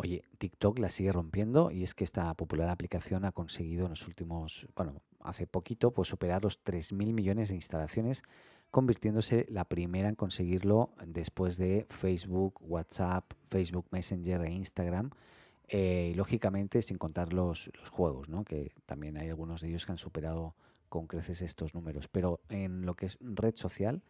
Oye, TikTok la sigue rompiendo y es que esta popular aplicación ha conseguido en los últimos, bueno, hace poquito, pues superar los 3.000 millones de instalaciones, convirtiéndose la primera en conseguirlo después de Facebook, WhatsApp, Facebook Messenger e Instagram. Eh, y lógicamente, sin contar los, los juegos, ¿no? que también hay algunos de ellos que han superado con creces estos números. Pero en lo que es red social,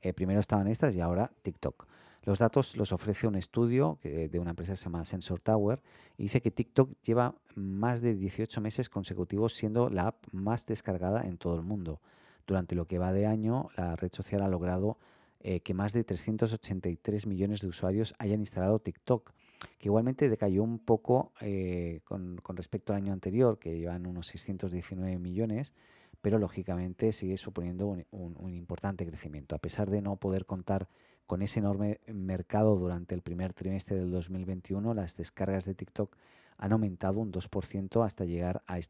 eh, primero estaban estas y ahora TikTok. Los datos los ofrece un estudio de una empresa que se llama Sensor Tower y dice que TikTok lleva más de 18 meses consecutivos siendo la app más descargada en todo el mundo. Durante lo que va de año, la red social ha logrado eh, que más de 383 millones de usuarios hayan instalado TikTok, que igualmente decayó un poco eh, con, respecto al año anterior, que llevan unos 619 millones, pero lógicamente sigue suponiendo un importante crecimiento. A pesar de no poder contar con ese enorme mercado durante el primer trimestre del 2021, las descargas de TikTok han aumentado un 2% hasta llegar a,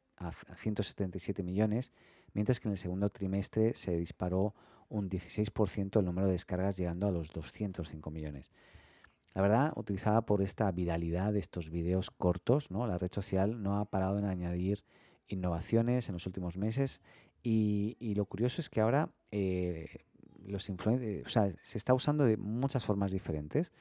177 millones, mientras que en el segundo trimestre se disparó un 16% el número de descargas llegando a los 205 millones. La verdad, utilizada por esta viralidad de estos videos cortos, la red social no ha parado en añadir innovaciones en los últimos meses y, lo curioso es que ahora eh, los influencers, o sea, se está usando de muchas formas diferentes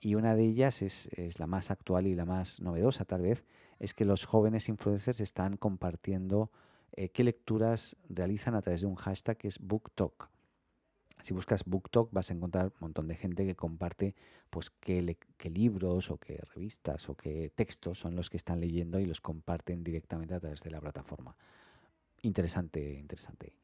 y una de ellas es, la más actual y la más novedosa tal vez, es que los jóvenes influencers están compartiendo eh, qué lecturas realizan a través de un hashtag que es BookTok. Si buscas BookTok vas a encontrar un montón de gente que comparte pues qué, qué libros o qué revistas o qué textos son los que están leyendo y los comparten directamente a través de la plataforma. Interesante, interesante.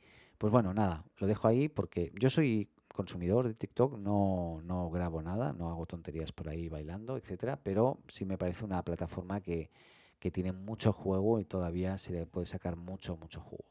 Pues bueno, nada, lo dejo ahí porque yo soy consumidor de TikTok, no, no grabo nada, no hago tonterías por ahí bailando, etcétera, pero sí me parece una plataforma que, que tiene mucho juego y todavía se le puede sacar mucho, mucho jugo.